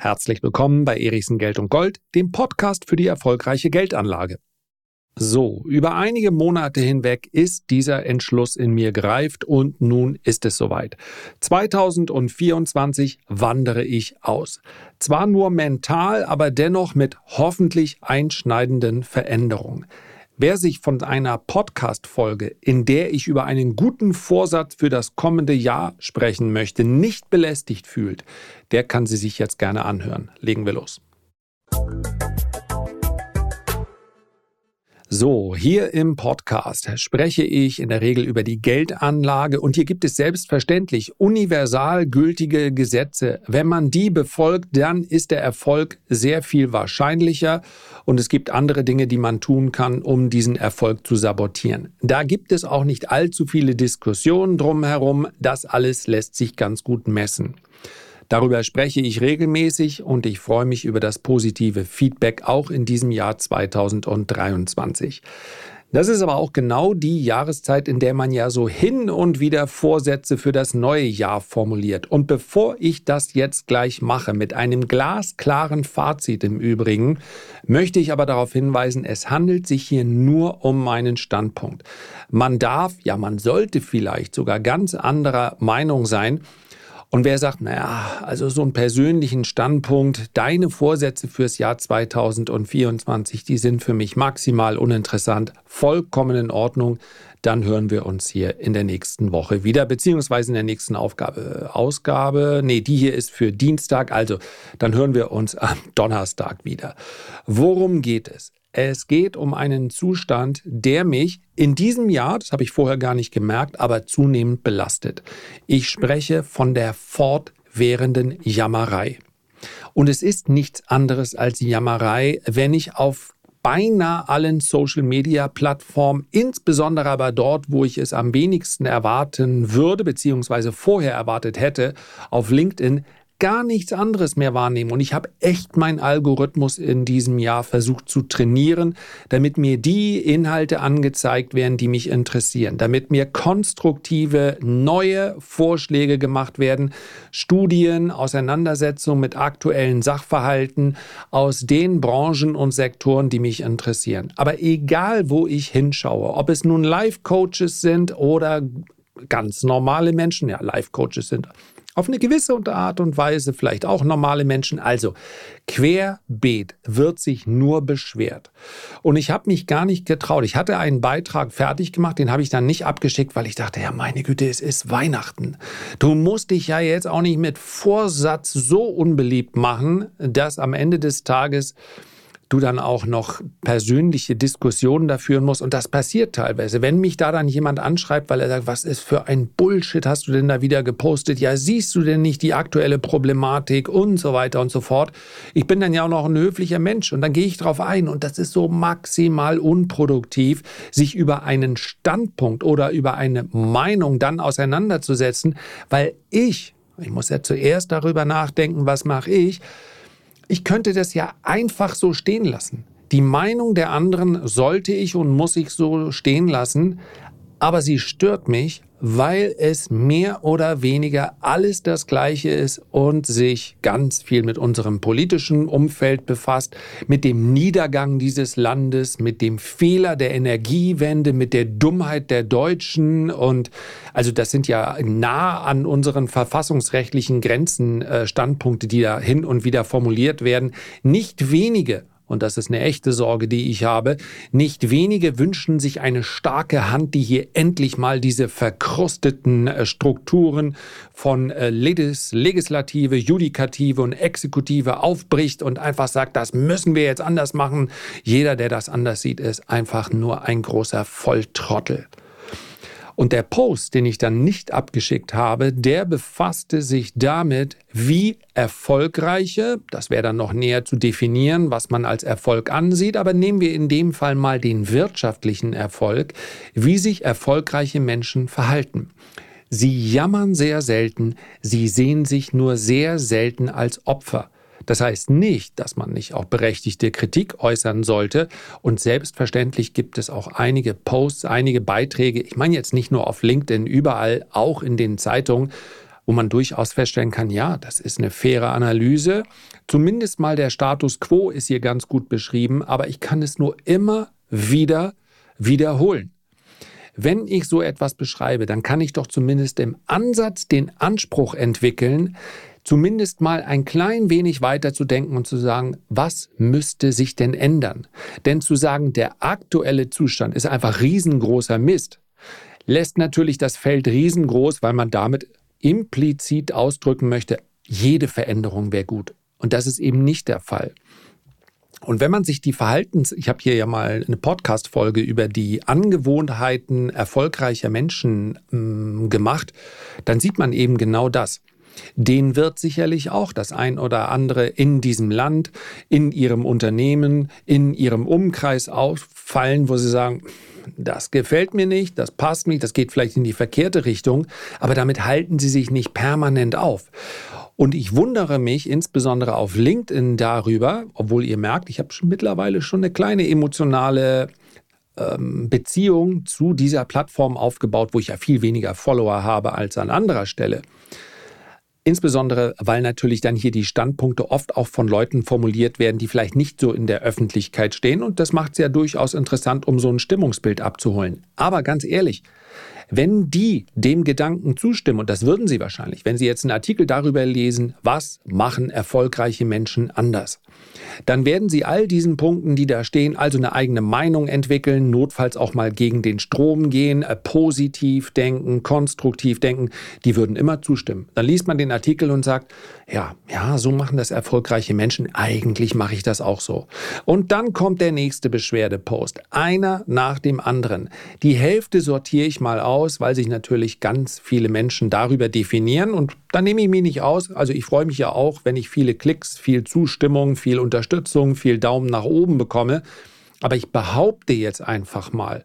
Herzlich willkommen bei Erichsen Geld und Gold, dem Podcast für die erfolgreiche Geldanlage. So, über einige Monate hinweg ist dieser Entschluss in mir gereift und nun ist es soweit. 2024 wandere ich aus. Zwar nur mental, aber dennoch mit hoffentlich einschneidenden Veränderungen. Wer sich von einer Podcast-Folge, in der ich über einen guten Vorsatz für das kommende Jahr sprechen möchte, nicht belästigt fühlt, der kann sie sich jetzt gerne anhören. Legen wir los. So, hier im Podcast spreche ich in der Regel über die Geldanlage und hier gibt es selbstverständlich universal gültige Gesetze. Wenn man die befolgt, dann ist der Erfolg sehr viel wahrscheinlicher und es gibt andere Dinge, die man tun kann, um diesen Erfolg zu sabotieren. Da gibt es auch nicht allzu viele Diskussionen drumherum. Das alles lässt sich ganz gut messen. Darüber spreche ich regelmäßig und ich freue mich über das positive Feedback auch in diesem Jahr 2023. Das ist aber auch genau die Jahreszeit, in der man ja so hin und wieder Vorsätze für das neue Jahr formuliert. Und bevor ich das jetzt gleich mache, mit einem glasklaren Fazit im Übrigen, möchte ich aber darauf hinweisen, es handelt sich hier nur um meinen Standpunkt. Man darf, ja man sollte vielleicht sogar ganz anderer Meinung sein, und wer sagt, naja, also so einen persönlichen Standpunkt, deine Vorsätze fürs Jahr 2024, die sind für mich maximal uninteressant, vollkommen in Ordnung, dann hören wir uns hier in der nächsten Woche wieder, beziehungsweise in der nächsten Aufgabe. Ausgabe, nee, die hier ist für Dienstag, also dann hören wir uns am Donnerstag wieder. Worum geht es? Es geht um einen Zustand, der mich in diesem Jahr, das habe ich vorher gar nicht gemerkt, aber zunehmend belastet. Ich spreche von der fortwährenden Jammerei. Und es ist nichts anderes als Jammerei, wenn ich auf beinahe allen Social-Media-Plattformen, insbesondere aber dort, wo ich es am wenigsten erwarten würde, beziehungsweise vorher erwartet hätte, auf LinkedIn gar nichts anderes mehr wahrnehmen. Und ich habe echt meinen Algorithmus in diesem Jahr versucht zu trainieren, damit mir die Inhalte angezeigt werden, die mich interessieren, damit mir konstruktive neue Vorschläge gemacht werden, Studien, Auseinandersetzungen mit aktuellen Sachverhalten aus den Branchen und Sektoren, die mich interessieren. Aber egal, wo ich hinschaue, ob es nun Life-Coaches sind oder ganz normale Menschen, ja, Life-Coaches sind auf eine gewisse Art und Weise vielleicht auch normale Menschen. Also querbeet wird sich nur beschwert. Und ich habe mich gar nicht getraut. Ich hatte einen Beitrag fertig gemacht, den habe ich dann nicht abgeschickt, weil ich dachte, ja meine Güte, es ist Weihnachten. Du musst dich ja jetzt auch nicht mit Vorsatz so unbeliebt machen, dass am Ende des Tages du dann auch noch persönliche Diskussionen da führen musst. Und das passiert teilweise. Wenn mich da dann jemand anschreibt, weil er sagt, was ist für ein Bullshit hast du denn da wieder gepostet? Ja, siehst du denn nicht die aktuelle Problematik und so weiter und so fort. Ich bin dann ja auch noch ein höflicher Mensch und dann gehe ich drauf ein. Und das ist so maximal unproduktiv, sich über einen Standpunkt oder über eine Meinung dann auseinanderzusetzen, weil ich, ich muss ja zuerst darüber nachdenken, was mache ich, ich könnte das ja einfach so stehen lassen. Die Meinung der anderen sollte ich und muss ich so stehen lassen, aber sie stört mich, weil es mehr oder weniger alles das Gleiche ist und sich ganz viel mit unserem politischen Umfeld befasst, mit dem Niedergang dieses Landes, mit dem Fehler der Energiewende, mit der Dummheit der Deutschen und also das sind ja nah an unseren verfassungsrechtlichen Grenzen äh, Standpunkte, die da hin und wieder formuliert werden. Nicht wenige und das ist eine echte Sorge, die ich habe, nicht wenige wünschen sich eine starke Hand, die hier endlich mal diese verkrusteten äh, Strukturen von äh, Legislative, Judikative und Exekutive aufbricht und einfach sagt, das müssen wir jetzt anders machen. Jeder, der das anders sieht, ist einfach nur ein großer Volltrottel. Und der Post, den ich dann nicht abgeschickt habe, der befasste sich damit, wie erfolgreiche, das wäre dann noch näher zu definieren, was man als Erfolg ansieht, aber nehmen wir in dem Fall mal den wirtschaftlichen Erfolg, wie sich erfolgreiche Menschen verhalten. Sie jammern sehr selten, sie sehen sich nur sehr selten als Opfer. Das heißt nicht, dass man nicht auch berechtigte Kritik äußern sollte. Und selbstverständlich gibt es auch einige Posts, einige Beiträge. Ich meine jetzt nicht nur auf LinkedIn, überall, auch in den Zeitungen, wo man durchaus feststellen kann, ja, das ist eine faire Analyse. Zumindest mal der Status quo ist hier ganz gut beschrieben, aber ich kann es nur immer wieder wiederholen. Wenn ich so etwas beschreibe, dann kann ich doch zumindest im Ansatz den Anspruch entwickeln, zumindest mal ein klein wenig weiter zu denken und zu sagen, was müsste sich denn ändern? Denn zu sagen, der aktuelle Zustand ist einfach riesengroßer Mist, lässt natürlich das Feld riesengroß, weil man damit implizit ausdrücken möchte, jede Veränderung wäre gut. Und das ist eben nicht der Fall. Und wenn man sich die Verhaltens, ich habe hier ja mal eine Podcast-Folge über die Angewohnheiten erfolgreicher Menschen ähm, gemacht, dann sieht man eben genau das. Den wird sicherlich auch das ein oder andere in diesem Land, in ihrem Unternehmen, in ihrem Umkreis auffallen, wo sie sagen, das gefällt mir nicht, das passt nicht, das geht vielleicht in die verkehrte Richtung, aber damit halten sie sich nicht permanent auf. Und ich wundere mich insbesondere auf LinkedIn darüber, obwohl ihr merkt, ich habe mittlerweile schon eine kleine emotionale ähm, Beziehung zu dieser Plattform aufgebaut, wo ich ja viel weniger Follower habe als an anderer Stelle. Insbesondere, weil natürlich dann hier die Standpunkte oft auch von Leuten formuliert werden, die vielleicht nicht so in der Öffentlichkeit stehen. Und das macht es ja durchaus interessant, um so ein Stimmungsbild abzuholen. Aber ganz ehrlich, wenn die dem Gedanken zustimmen, und das würden sie wahrscheinlich, wenn sie jetzt einen Artikel darüber lesen, was machen erfolgreiche Menschen anders, dann werden sie all diesen Punkten, die da stehen, also eine eigene Meinung entwickeln, notfalls auch mal gegen den Strom gehen, äh, positiv denken, konstruktiv denken, die würden immer zustimmen. Dann liest man den Artikel und sagt, ja, ja, so machen das erfolgreiche Menschen, eigentlich mache ich das auch so. Und dann kommt der nächste Beschwerdepost, einer nach dem anderen. Die Hälfte sortiere ich mal aus, aus, weil sich natürlich ganz viele Menschen darüber definieren. Und da nehme ich mich nicht aus. Also ich freue mich ja auch, wenn ich viele Klicks, viel Zustimmung, viel Unterstützung, viel Daumen nach oben bekomme. Aber ich behaupte jetzt einfach mal,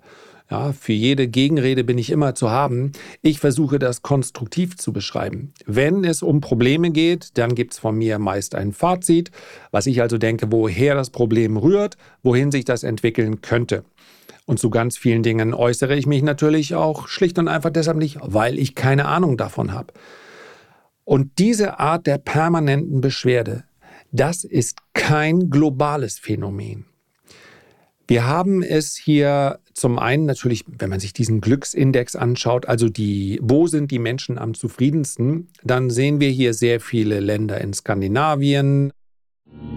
ja, für jede Gegenrede bin ich immer zu haben. Ich versuche das konstruktiv zu beschreiben. Wenn es um Probleme geht, dann gibt es von mir meist ein Fazit, was ich also denke, woher das Problem rührt, wohin sich das entwickeln könnte. Und zu ganz vielen Dingen äußere ich mich natürlich auch schlicht und einfach deshalb nicht, weil ich keine Ahnung davon habe. Und diese Art der permanenten Beschwerde, das ist kein globales Phänomen. Wir haben es hier zum einen natürlich, wenn man sich diesen Glücksindex anschaut, also die, wo sind die Menschen am zufriedensten, dann sehen wir hier sehr viele Länder in Skandinavien,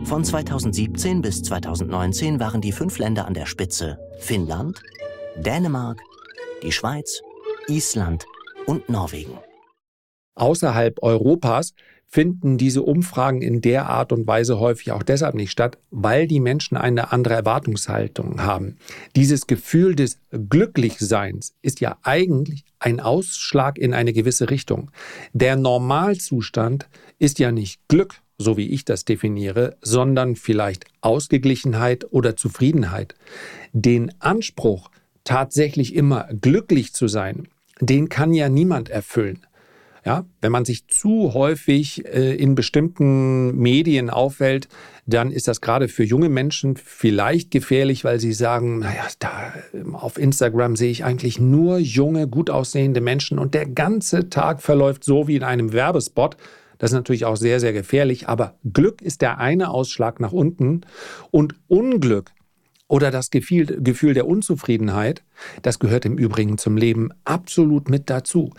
von 2017 bis 2019 waren die fünf Länder an der Spitze Finnland, Dänemark, die Schweiz, Island und Norwegen. Außerhalb Europas finden diese Umfragen in der Art und Weise häufig auch deshalb nicht statt, weil die Menschen eine andere Erwartungshaltung haben. Dieses Gefühl des Glücklichseins ist ja eigentlich ein Ausschlag in eine gewisse Richtung. Der Normalzustand ist ja nicht Glück, so wie ich das definiere, sondern vielleicht Ausgeglichenheit oder Zufriedenheit. Den Anspruch, tatsächlich immer glücklich zu sein, den kann ja niemand erfüllen. Ja, wenn man sich zu häufig äh, in bestimmten Medien aufhält, dann ist das gerade für junge Menschen vielleicht gefährlich, weil sie sagen, naja, da auf Instagram sehe ich eigentlich nur junge, gut aussehende Menschen und der ganze Tag verläuft so wie in einem Werbespot. Das ist natürlich auch sehr, sehr gefährlich. Aber Glück ist der eine Ausschlag nach unten und Unglück oder das Gefühl der Unzufriedenheit, das gehört im Übrigen zum Leben absolut mit dazu.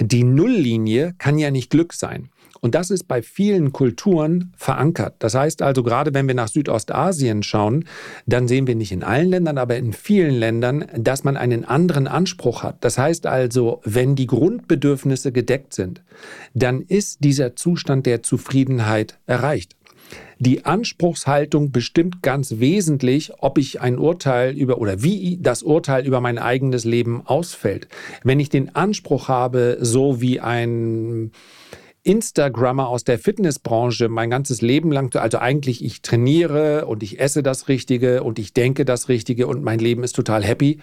Die Nulllinie kann ja nicht Glück sein. Und das ist bei vielen Kulturen verankert. Das heißt also, gerade wenn wir nach Südostasien schauen, dann sehen wir nicht in allen Ländern, aber in vielen Ländern, dass man einen anderen Anspruch hat. Das heißt also, wenn die Grundbedürfnisse gedeckt sind, dann ist dieser Zustand der Zufriedenheit erreicht. Die Anspruchshaltung bestimmt ganz wesentlich, ob ich ein Urteil über oder wie das Urteil über mein eigenes Leben ausfällt. Wenn ich den Anspruch habe, so wie ein Instagrammer aus der Fitnessbranche mein ganzes Leben lang, also eigentlich ich trainiere und ich esse das Richtige und ich denke das Richtige und mein Leben ist total happy,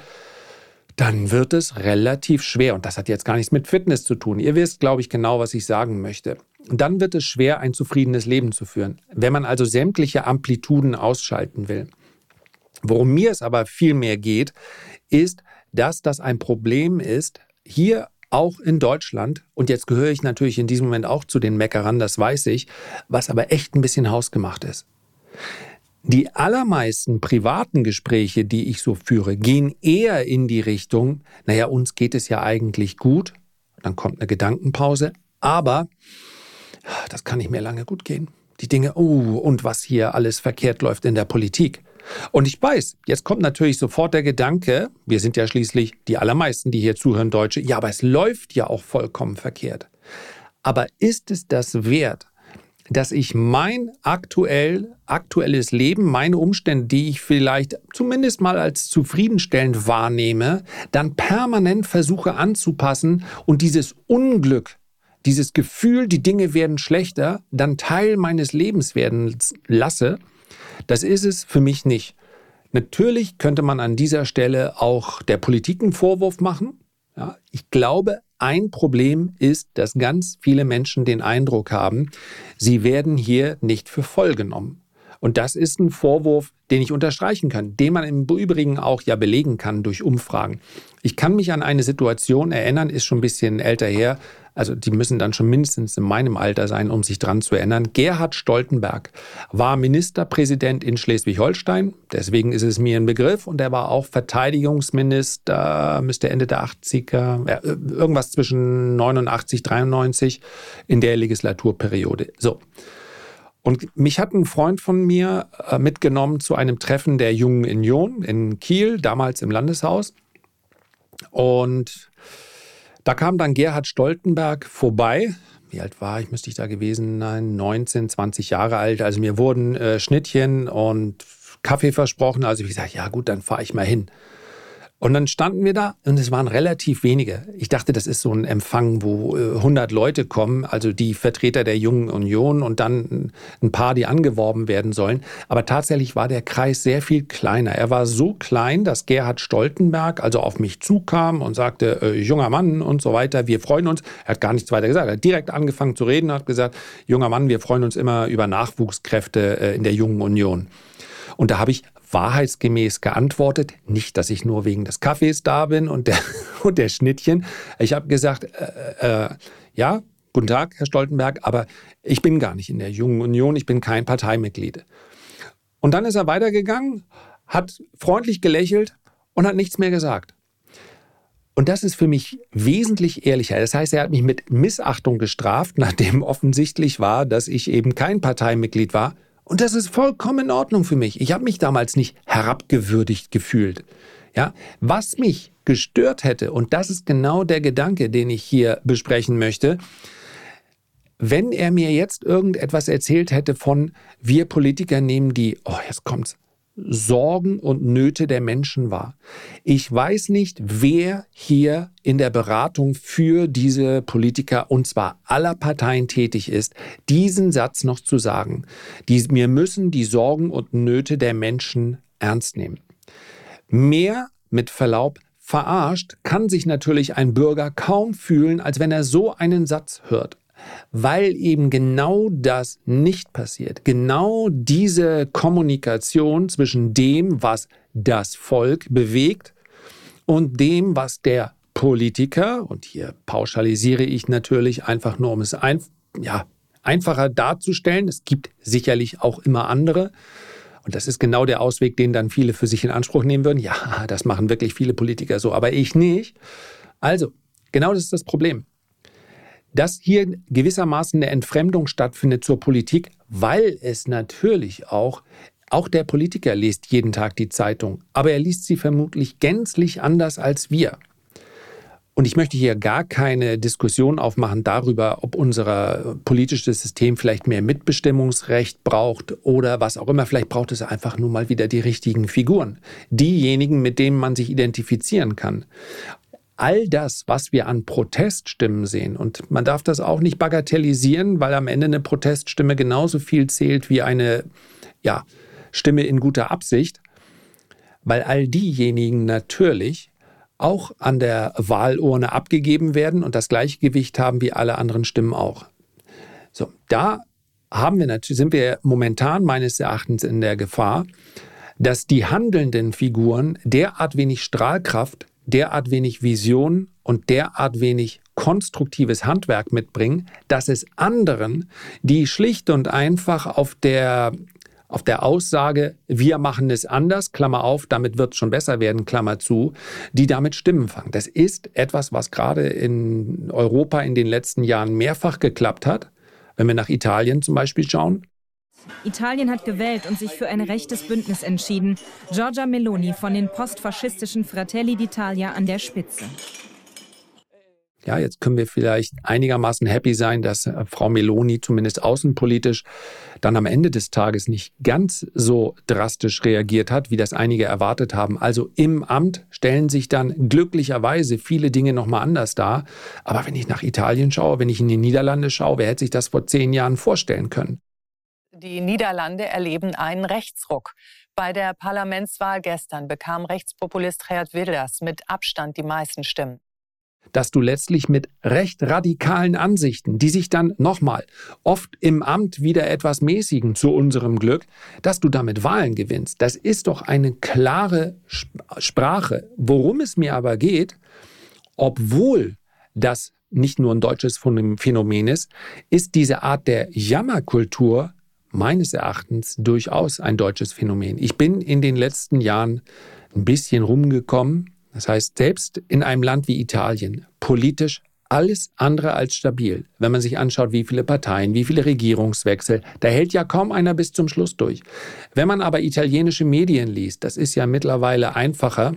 dann wird es relativ schwer. Und das hat jetzt gar nichts mit Fitness zu tun. Ihr wisst, glaube ich, genau, was ich sagen möchte. dann wird es schwer, ein zufriedenes Leben zu führen. Wenn man also sämtliche Amplituden ausschalten will. Worum mir es aber viel mehr geht, ist, dass das ein Problem ist, hier auch in Deutschland, und jetzt gehöre ich natürlich in diesem Moment auch zu den Meckerern, das weiß ich, was aber echt ein bisschen hausgemacht ist. Die allermeisten privaten Gespräche, die ich so führe, gehen eher in die Richtung, naja, uns geht es ja eigentlich gut, dann kommt eine Gedankenpause, aber das kann nicht mehr lange gut gehen. Die Dinge, oh, und was hier alles verkehrt läuft in der Politik. Und ich weiß, jetzt kommt natürlich sofort der Gedanke, wir sind ja schließlich die allermeisten, die hier zuhören, Deutsche, ja, aber es läuft ja auch vollkommen verkehrt. Aber ist es das wert, dass ich mein aktuell, aktuelles Leben, meine Umstände, die ich vielleicht zumindest mal als zufriedenstellend wahrnehme, dann permanent versuche anzupassen und dieses Unglück, dieses Gefühl, die Dinge werden schlechter, dann Teil meines Lebens werden lasse? Das ist es für mich nicht. Natürlich könnte man an dieser Stelle auch der Politik einen Vorwurf machen. Ja, ich glaube, ein Problem ist, dass ganz viele Menschen den Eindruck haben, sie werden hier nicht für voll genommen. Und das ist ein Vorwurf, den ich unterstreichen kann, den man im Übrigen auch ja belegen kann durch Umfragen. Ich kann mich an eine Situation erinnern, ist schon ein bisschen älter her, also die müssen dann schon mindestens in meinem Alter sein, um sich dran zu erinnern. Gerhard Stoltenberg war Ministerpräsident in Schleswig-Holstein, deswegen ist es mir ein Begriff, und er war auch Verteidigungsminister, müsste Ende der 80er, äh, irgendwas zwischen 89, 93 in der Legislaturperiode. So. Und mich hat ein Freund von mir äh, mitgenommen zu einem Treffen der Jungen Union in Kiel, damals im Landeshaus. Und da kam dann Gerhard Stoltenberg vorbei. Wie alt war ich? Müsste ich da gewesen sein? 19, 20 Jahre alt. Also mir wurden äh, Schnittchen und Kaffee versprochen. Also ich gesagt, ja gut, dann fahre ich mal hin. Und dann standen wir da und es waren relativ wenige. Ich dachte, das ist so ein Empfang, wo 100 äh, Leute kommen, also die Vertreter der Jungen Union und dann ein paar, die angeworben werden sollen. Aber tatsächlich war der Kreis sehr viel kleiner. Er war so klein, dass Gerhard Stoltenberg also auf mich zukam und sagte, äh, junger Mann und so weiter, wir freuen uns. Er hat gar nichts weiter gesagt. Er hat direkt angefangen zu reden, hat gesagt, junger Mann, wir freuen uns immer über Nachwuchskräfte äh, in der Jungen Union. Und da habe ich wahrheitsgemäß geantwortet. Nicht, dass ich nur wegen des Kaffees da bin und der, und der Schnittchen. Ich habe gesagt, äh, äh, ja, guten Tag, Herr Stoltenberg, aber ich bin gar nicht in der Jungen Union, ich bin kein Parteimitglied. Und dann ist er weitergegangen, hat freundlich gelächelt und hat nichts mehr gesagt. Und das ist für mich wesentlich ehrlicher. Das heißt, er hat mich mit Missachtung gestraft, nachdem offensichtlich war, dass ich eben kein Parteimitglied war und das ist vollkommen in Ordnung für mich. Ich habe mich damals nicht herabgewürdigt gefühlt. Ja, was mich gestört hätte, und das ist genau der Gedanke, den ich hier besprechen möchte, wenn er mir jetzt irgendetwas erzählt hätte von, wir Politiker nehmen die, oh, jetzt kommt's, Sorgen und Nöte der Menschen wahr. Ich weiß nicht, wer hier in der Beratung für diese Politiker und zwar aller Parteien tätig ist, diesen Satz noch zu sagen. Die, wir müssen die Sorgen und Nöte der Menschen ernst nehmen. Mehr mit Verlaub verarscht kann sich natürlich ein Bürger kaum fühlen, als wenn er so einen Satz hört weil eben genau das nicht passiert. Genau diese Kommunikation zwischen dem, was das Volk bewegt und dem, was der Politiker, und hier pauschalisiere ich natürlich einfach nur, um es ein, ja, einfacher darzustellen, es gibt sicherlich auch immer andere, und das ist genau der Ausweg, den dann viele für sich in Anspruch nehmen würden. Ja, das machen wirklich viele Politiker so, aber ich nicht. Also, genau das ist das Problem dass hier gewissermaßen eine Entfremdung stattfindet zur Politik, weil es natürlich auch auch der Politiker liest jeden Tag die Zeitung, aber er liest sie vermutlich gänzlich anders als wir. Und ich möchte hier gar keine Diskussion aufmachen darüber, ob unser politisches System vielleicht mehr Mitbestimmungsrecht braucht oder was auch immer. Vielleicht braucht es einfach nur mal wieder die richtigen Figuren. Diejenigen, mit denen man sich identifizieren kann all das, was wir an Proteststimmen sehen, und man darf das auch nicht bagatellisieren, weil am Ende eine Proteststimme genauso viel zählt wie eine ja, Stimme in guter Absicht, weil all diejenigen natürlich auch an der Wahlurne abgegeben werden und das gleiche Gewicht haben wie alle anderen Stimmen auch. So, da haben wir natürlich, sind wir momentan meines Erachtens in der Gefahr, dass die handelnden Figuren derart wenig Strahlkraft derart wenig Vision und derart wenig konstruktives Handwerk mitbringen, dass es anderen, die schlicht und einfach auf der auf der Aussage, wir machen es anders, Klammer auf, damit wird es schon besser werden, Klammer zu, die damit Stimmen fangen. Das ist etwas, was gerade in Europa in den letzten Jahren mehrfach geklappt hat. Wenn wir nach Italien zum Beispiel schauen, Italien hat gewählt und sich für ein rechtes Bündnis entschieden. Giorgia Meloni von den postfaschistischen Fratelli d'Italia an der Spitze. Ja, jetzt können wir vielleicht einigermaßen happy sein, dass äh, Frau Meloni zumindest außenpolitisch dann am Ende des Tages nicht ganz so drastisch reagiert hat, wie das einige erwartet haben. Also im Amt stellen sich dann glücklicherweise viele Dinge nochmal anders dar. Aber wenn ich nach Italien schaue, wenn ich in die Niederlande schaue, wer hätte sich das vor zehn Jahren vorstellen können? Die Niederlande erleben einen Rechtsruck. Bei der Parlamentswahl gestern bekam Rechtspopulist Geert Wilders mit Abstand die meisten Stimmen dass du letztlich mit recht radikalen Ansichten, die sich dann nochmal oft im Amt wieder etwas mäßigen zu unserem Glück, dass du damit Wahlen gewinnst. Das ist doch eine klare Sprache. Worum es mir aber geht, obwohl das nicht nur ein deutsches Phänomen ist, ist diese Art der Jammerkultur meines Erachtens durchaus ein deutsches Phänomen. Ich bin in den letzten Jahren ein bisschen rumgekommen das heißt, selbst in einem Land wie Italien, politisch alles andere als stabil. Wenn man sich anschaut, wie viele Parteien, wie viele Regierungswechsel, da hält ja kaum einer bis zum Schluss durch. Wenn man aber italienische Medien liest, das ist ja mittlerweile einfacher,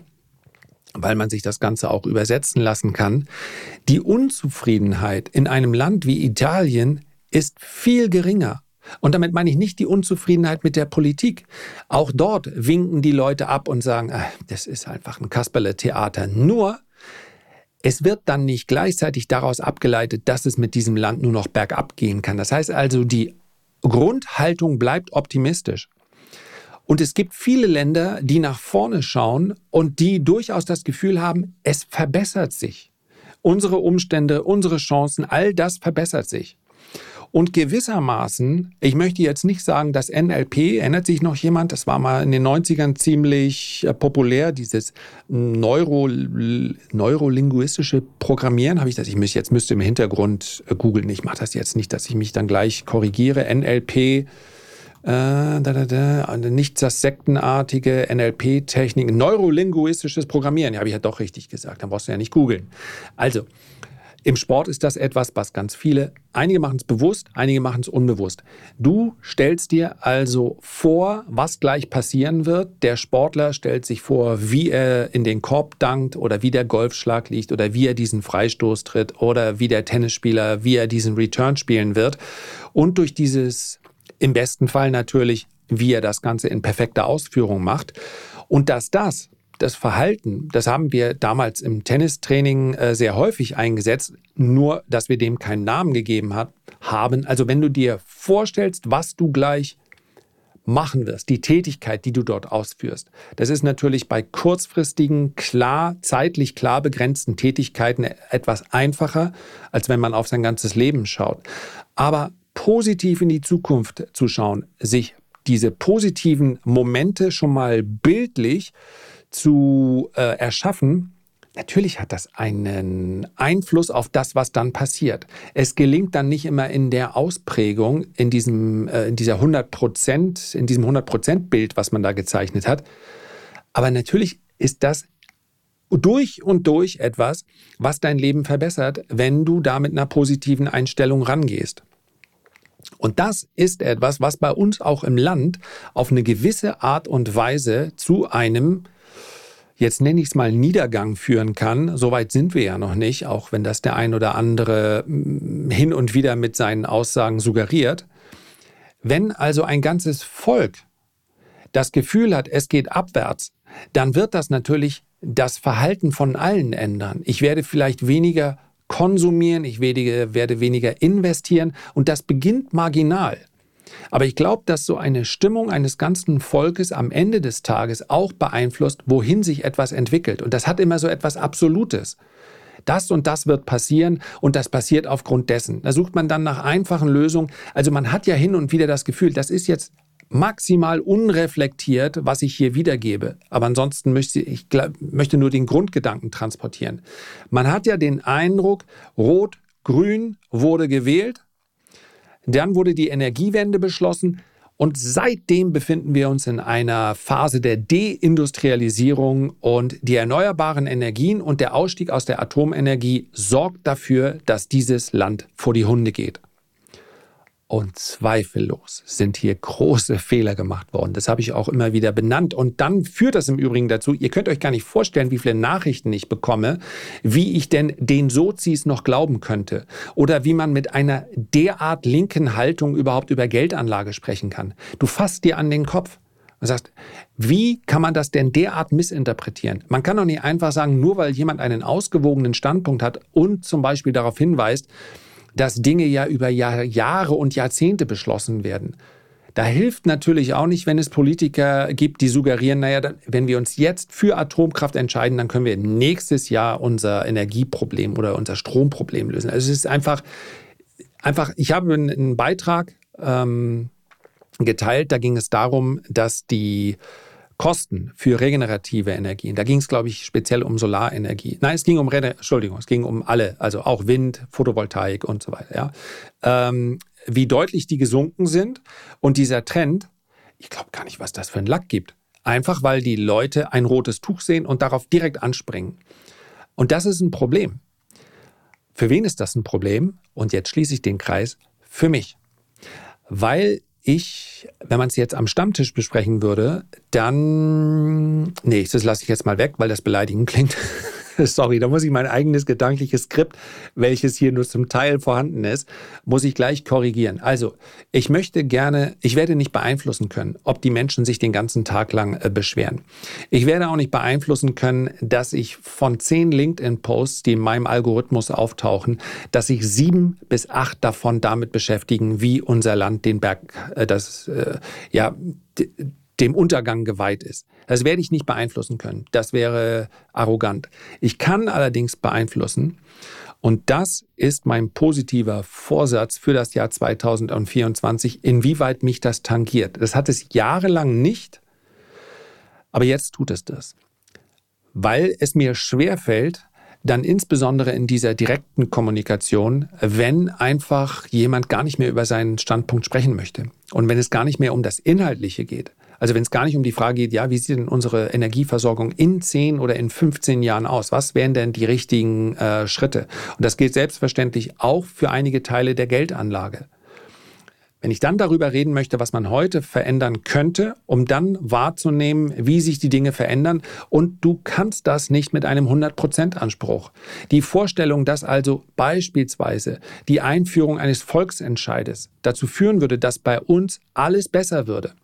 weil man sich das Ganze auch übersetzen lassen kann, die Unzufriedenheit in einem Land wie Italien ist viel geringer und damit meine ich nicht die Unzufriedenheit mit der Politik. Auch dort winken die Leute ab und sagen, ach, das ist einfach ein Kasperle-Theater. Nur, es wird dann nicht gleichzeitig daraus abgeleitet, dass es mit diesem Land nur noch bergab gehen kann. Das heißt also, die Grundhaltung bleibt optimistisch. Und es gibt viele Länder, die nach vorne schauen und die durchaus das Gefühl haben, es verbessert sich. Unsere Umstände, unsere Chancen, all das verbessert sich. Und gewissermaßen, ich möchte jetzt nicht sagen, dass NLP, erinnert sich noch jemand, das war mal in den 90ern ziemlich äh, populär, dieses Neuro, neurolinguistische Programmieren, habe ich das, ich müsste, jetzt müsste im Hintergrund äh, googeln, ich mache das jetzt nicht, dass ich mich dann gleich korrigiere, NLP, äh, da, da, da, nicht das sektenartige NLP-Technik, neurolinguistisches Programmieren, ja, habe ich ja doch richtig gesagt, dann brauchst du ja nicht googeln. Also, im Sport ist das etwas, was ganz viele, einige machen es bewusst, einige machen es unbewusst. Du stellst dir also vor, was gleich passieren wird. Der Sportler stellt sich vor, wie er in den Korb dankt oder wie der Golfschlag liegt oder wie er diesen Freistoß tritt oder wie der Tennisspieler, wie er diesen Return spielen wird. Und durch dieses, im besten Fall natürlich, wie er das Ganze in perfekter Ausführung macht. Und dass das das Verhalten, das haben wir damals im Tennistraining äh, sehr häufig eingesetzt, nur dass wir dem keinen Namen gegeben hat, haben. Also wenn du dir vorstellst, was du gleich machen wirst, die Tätigkeit, die du dort ausführst. Das ist natürlich bei kurzfristigen, klar, zeitlich klar begrenzten Tätigkeiten etwas einfacher, als wenn man auf sein ganzes Leben schaut. Aber positiv in die Zukunft zu schauen, sich diese positiven Momente schon mal bildlich zu äh, erschaffen, Natürlich hat das einen Einfluss auf das, was dann passiert. Es gelingt dann nicht immer in der Ausprägung, in diesem, äh, in dieser 100 Prozent, in diesem 100 Prozent Bild, was man da gezeichnet hat. Aber natürlich ist das durch und durch etwas, was dein Leben verbessert, wenn du da mit einer positiven Einstellung rangehst. Und das ist etwas, was bei uns auch im Land auf eine gewisse Art und Weise zu einem jetzt nenne ich es mal Niedergang führen kann. Soweit sind wir ja noch nicht, auch wenn das der ein oder andere mm, hin und wieder mit seinen Aussagen suggeriert. Wenn also ein ganzes Volk das Gefühl hat, es geht abwärts, dann wird das natürlich das Verhalten von allen ändern. Ich werde vielleicht weniger konsumieren, ich werde, werde weniger investieren und das beginnt marginal. Aber ich glaube, dass so eine Stimmung eines ganzen Volkes am Ende des Tages auch beeinflusst, wohin sich etwas entwickelt. Und das hat immer so etwas Absolutes. Das und das wird passieren und das passiert aufgrund dessen. Da sucht man dann nach einfachen Lösungen. Also man hat ja hin und wieder das Gefühl, das ist jetzt maximal unreflektiert, was ich hier wiedergebe. Aber ansonsten möchte ich möchte nur den Grundgedanken transportieren. Man hat ja den Eindruck, Rot-Grün wurde gewählt, dann wurde die Energiewende beschlossen und seitdem befinden wir uns in einer Phase der Deindustrialisierung und die erneuerbaren Energien und der Ausstieg aus der Atomenergie sorgt dafür, dass dieses Land vor die Hunde geht. Und zweifellos sind hier große Fehler gemacht worden. Das habe ich auch immer wieder benannt. Und dann führt das im Übrigen dazu, ihr könnt euch gar nicht vorstellen, wie viele Nachrichten ich bekomme, wie ich denn den Sozis noch glauben könnte. Oder wie man mit einer derart linken Haltung überhaupt über Geldanlage sprechen kann. Du fasst dir an den Kopf. Und sagst, wie kann man das denn derart missinterpretieren? Man kann doch nicht einfach sagen, nur weil jemand einen ausgewogenen Standpunkt hat und zum Beispiel darauf hinweist, dass Dinge ja über Jahr, Jahre und Jahrzehnte beschlossen werden. Da hilft natürlich auch nicht, wenn es Politiker gibt, die suggerieren, naja, wenn wir uns jetzt für Atomkraft entscheiden, dann können wir nächstes Jahr unser Energieproblem oder unser Stromproblem lösen. Also es ist einfach, einfach ich habe einen Beitrag ähm, geteilt, da ging es darum, dass die Kosten für regenerative Energien, da ging es, glaube ich, speziell um Solarenergie. Nein, es ging um, Entschuldigung, es ging um alle, also auch Wind, Photovoltaik und so weiter. Ja. Ähm, wie deutlich die gesunken sind und dieser Trend, ich glaube gar nicht, was das für ein Lack gibt. Einfach weil die Leute ein rotes Tuch sehen und darauf direkt anspringen. Und das ist ein Problem. Für wen ist das ein Problem? Und jetzt schließe ich den Kreis. Für mich. Weil ich, wenn man es jetzt am Stammtisch besprechen würde, dann, nee, das lasse ich jetzt mal weg, weil das beleidigend klingt. sorry, da muss ich mein eigenes gedankliches Skript, welches hier nur zum Teil vorhanden ist, muss ich gleich korrigieren. Also, ich möchte gerne, ich werde nicht beeinflussen können, ob die Menschen sich den ganzen Tag lang äh, beschweren. Ich werde auch nicht beeinflussen können, dass ich von zehn LinkedIn-Posts, die in meinem Algorithmus auftauchen, dass sich sieben bis acht davon damit beschäftigen, wie unser Land den Berg, äh, das, äh, ja, dem Untergang geweiht ist. Das werde ich nicht beeinflussen können. Das wäre arrogant. Ich kann allerdings beeinflussen, und das ist mein positiver Vorsatz für das Jahr 2024, inwieweit mich das tangiert. Das hat es jahrelang nicht, aber jetzt tut es das. Weil es mir schwerfällt, dann insbesondere in dieser direkten Kommunikation, wenn einfach jemand gar nicht mehr über seinen Standpunkt sprechen möchte und wenn es gar nicht mehr um das Inhaltliche geht, also wenn es gar nicht um die Frage geht, ja, wie sieht denn unsere Energieversorgung in 10 oder in 15 Jahren aus? Was wären denn die richtigen äh, Schritte? Und das gilt selbstverständlich auch für einige Teile der Geldanlage. Wenn ich dann darüber reden möchte, was man heute verändern könnte, um dann wahrzunehmen, wie sich die Dinge verändern, und du kannst das nicht mit einem 100%-Anspruch. Die Vorstellung, dass also beispielsweise die Einführung eines Volksentscheides dazu führen würde, dass bei uns alles besser würde,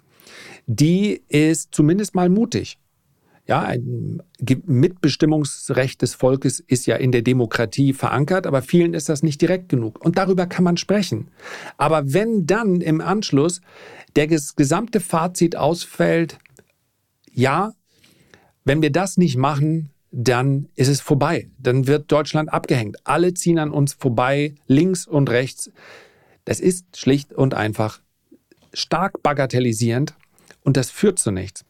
die ist zumindest mal mutig. Ja, ein Mitbestimmungsrecht des Volkes ist ja in der Demokratie verankert, aber vielen ist das nicht direkt genug. Und darüber kann man sprechen. Aber wenn dann im Anschluss der gesamte Fazit ausfällt, ja, wenn wir das nicht machen, dann ist es vorbei. Dann wird Deutschland abgehängt. Alle ziehen an uns vorbei, links und rechts. Das ist schlicht und einfach stark bagatellisierend und das führt zu nichts.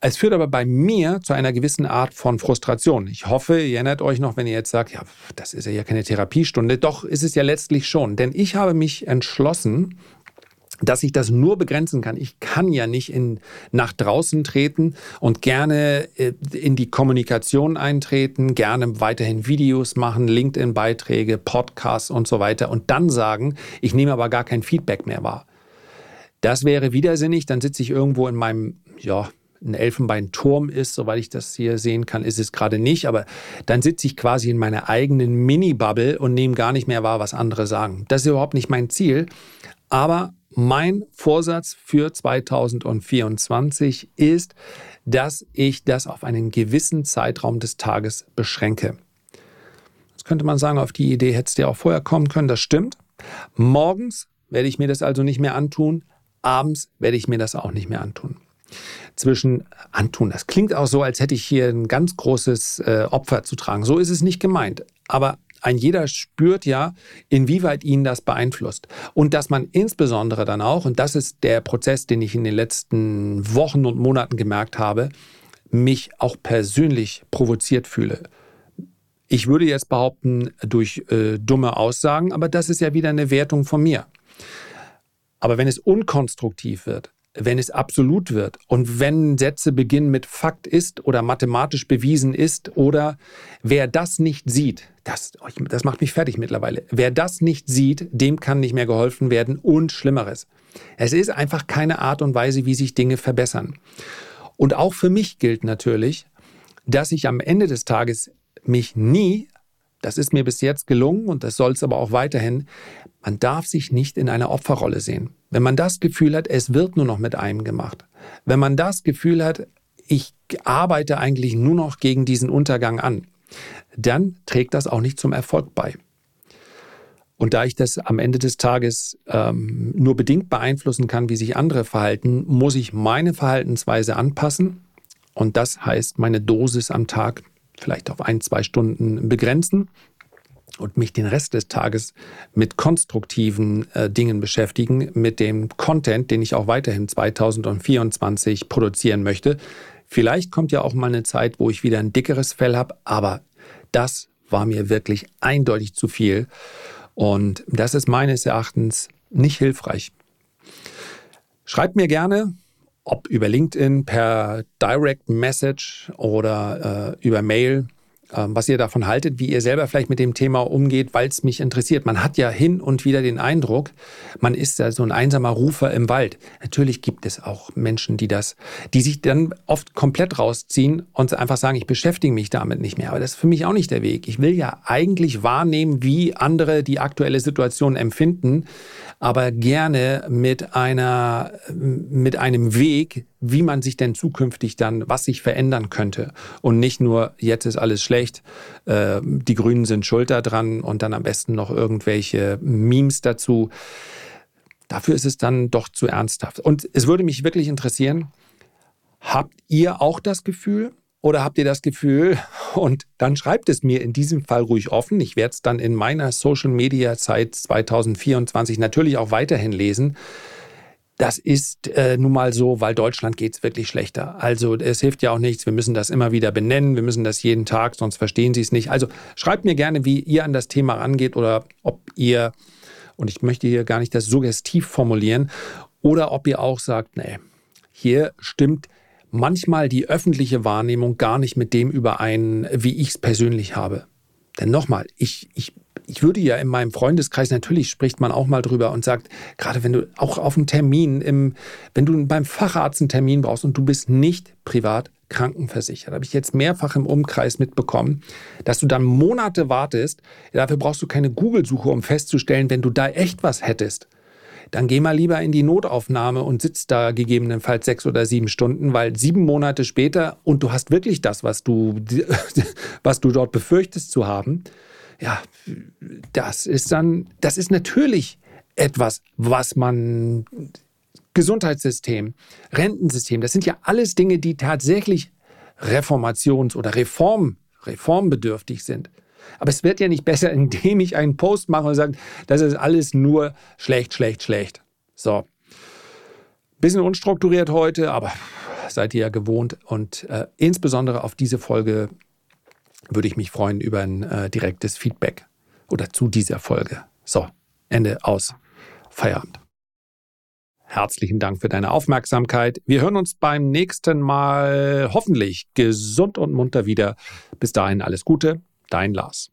Es führt aber bei mir zu einer gewissen Art von Frustration. Ich hoffe, ihr erinnert euch noch, wenn ihr jetzt sagt, ja, das ist ja keine Therapiestunde. Doch ist es ja letztlich schon. Denn ich habe mich entschlossen, dass ich das nur begrenzen kann. Ich kann ja nicht in, nach draußen treten und gerne äh, in die Kommunikation eintreten, gerne weiterhin Videos machen, LinkedIn-Beiträge, Podcasts und so weiter und dann sagen, ich nehme aber gar kein Feedback mehr wahr. Das wäre widersinnig, dann sitze ich irgendwo in meinem, ja, ein Elfenbeinturm ist, soweit ich das hier sehen kann, ist es gerade nicht, aber dann sitze ich quasi in meiner eigenen Mini-Bubble und nehme gar nicht mehr wahr, was andere sagen. Das ist überhaupt nicht mein Ziel, aber mein Vorsatz für 2024 ist, dass ich das auf einen gewissen Zeitraum des Tages beschränke. Jetzt könnte man sagen, auf die Idee hättest du ja auch vorher kommen können, das stimmt. Morgens werde ich mir das also nicht mehr antun, abends werde ich mir das auch nicht mehr antun. Zwischen antun, das klingt auch so, als hätte ich hier ein ganz großes äh, Opfer zu tragen. So ist es nicht gemeint. Aber ein jeder spürt ja, inwieweit ihn das beeinflusst. Und dass man insbesondere dann auch, und das ist der Prozess, den ich in den letzten Wochen und Monaten gemerkt habe, mich auch persönlich provoziert fühle. Ich würde jetzt behaupten, durch äh, dumme Aussagen, aber das ist ja wieder eine Wertung von mir. Aber wenn es unkonstruktiv wird, wenn es absolut wird und wenn Sätze beginnen mit Fakt ist oder mathematisch bewiesen ist oder wer das nicht sieht, das, oh, das macht mich fertig mittlerweile, wer das nicht sieht, dem kann nicht mehr geholfen werden und Schlimmeres. Es ist einfach keine Art und Weise, wie sich Dinge verbessern. Und auch für mich gilt natürlich, dass ich am Ende des Tages mich nie das ist mir bis jetzt gelungen und das soll es aber auch weiterhin. Man darf sich nicht in einer Opferrolle sehen. Wenn man das Gefühl hat, es wird nur noch mit einem gemacht. Wenn man das Gefühl hat, ich arbeite eigentlich nur noch gegen diesen Untergang an, dann trägt das auch nicht zum Erfolg bei. Und da ich das am Ende des Tages ähm, nur bedingt beeinflussen kann, wie sich andere verhalten, muss ich meine Verhaltensweise anpassen. Und das heißt, meine Dosis am Tag vielleicht auf ein, zwei Stunden begrenzen und mich den Rest des Tages mit konstruktiven äh, Dingen beschäftigen, mit dem Content, den ich auch weiterhin 2024 produzieren möchte. Vielleicht kommt ja auch mal eine Zeit, wo ich wieder ein dickeres Fell habe, aber das war mir wirklich eindeutig zu viel und das ist meines Erachtens nicht hilfreich. Schreibt mir gerne, ob über LinkedIn, per Direct Message oder äh, über Mail, was ihr davon haltet, wie ihr selber vielleicht mit dem Thema umgeht, weil es mich interessiert. Man hat ja hin und wieder den Eindruck, man ist ja so ein einsamer Rufer im Wald. Natürlich gibt es auch Menschen, die das, die sich dann oft komplett rausziehen und einfach sagen, ich beschäftige mich damit nicht mehr. Aber das ist für mich auch nicht der Weg. Ich will ja eigentlich wahrnehmen, wie andere die aktuelle Situation empfinden aber gerne mit einer, mit einem Weg, wie man sich denn zukünftig dann, was sich verändern könnte. Und nicht nur, jetzt ist alles schlecht, äh, die Grünen sind schulter dran und dann am besten noch irgendwelche Memes dazu. Dafür ist es dann doch zu ernsthaft. Und es würde mich wirklich interessieren, habt ihr auch das Gefühl, oder habt ihr das Gefühl, und dann schreibt es mir in diesem Fall ruhig offen, ich werde es dann in meiner Social-Media-Zeit 2024 natürlich auch weiterhin lesen, das ist äh, nun mal so, weil Deutschland geht es wirklich schlechter. Also es hilft ja auch nichts, wir müssen das immer wieder benennen, wir müssen das jeden Tag, sonst verstehen Sie es nicht. Also schreibt mir gerne, wie ihr an das Thema rangeht oder ob ihr, und ich möchte hier gar nicht das suggestiv formulieren, oder ob ihr auch sagt, nee, hier stimmt manchmal die öffentliche Wahrnehmung gar nicht mit dem überein, wie ich es persönlich habe. Denn nochmal, ich, ich, ich würde ja in meinem Freundeskreis, natürlich spricht man auch mal drüber und sagt, gerade wenn du auch auf einen Termin, im, wenn du beim Facharzt einen Termin brauchst und du bist nicht privat krankenversichert, habe ich jetzt mehrfach im Umkreis mitbekommen, dass du dann Monate wartest. Dafür brauchst du keine Google-Suche, um festzustellen, wenn du da echt was hättest dann geh mal lieber in die Notaufnahme und sitzt da gegebenenfalls sechs oder sieben Stunden, weil sieben Monate später und du hast wirklich das, was du, was du dort befürchtest zu haben, ja, das ist dann, das ist natürlich etwas, was man Gesundheitssystem, Rentensystem, das sind ja alles Dinge, die tatsächlich reformations- oder Reform, reformbedürftig sind. Aber es wird ja nicht besser, indem ich einen Post mache und sage, das ist alles nur schlecht, schlecht, schlecht. So. Bisschen unstrukturiert heute, aber seid ihr ja gewohnt. Und äh, insbesondere auf diese Folge würde ich mich freuen über ein äh, direktes Feedback oder zu dieser Folge. So, Ende aus. Feierabend. Herzlichen Dank für deine Aufmerksamkeit. Wir hören uns beim nächsten Mal hoffentlich gesund und munter wieder. Bis dahin alles Gute. Dein Lars.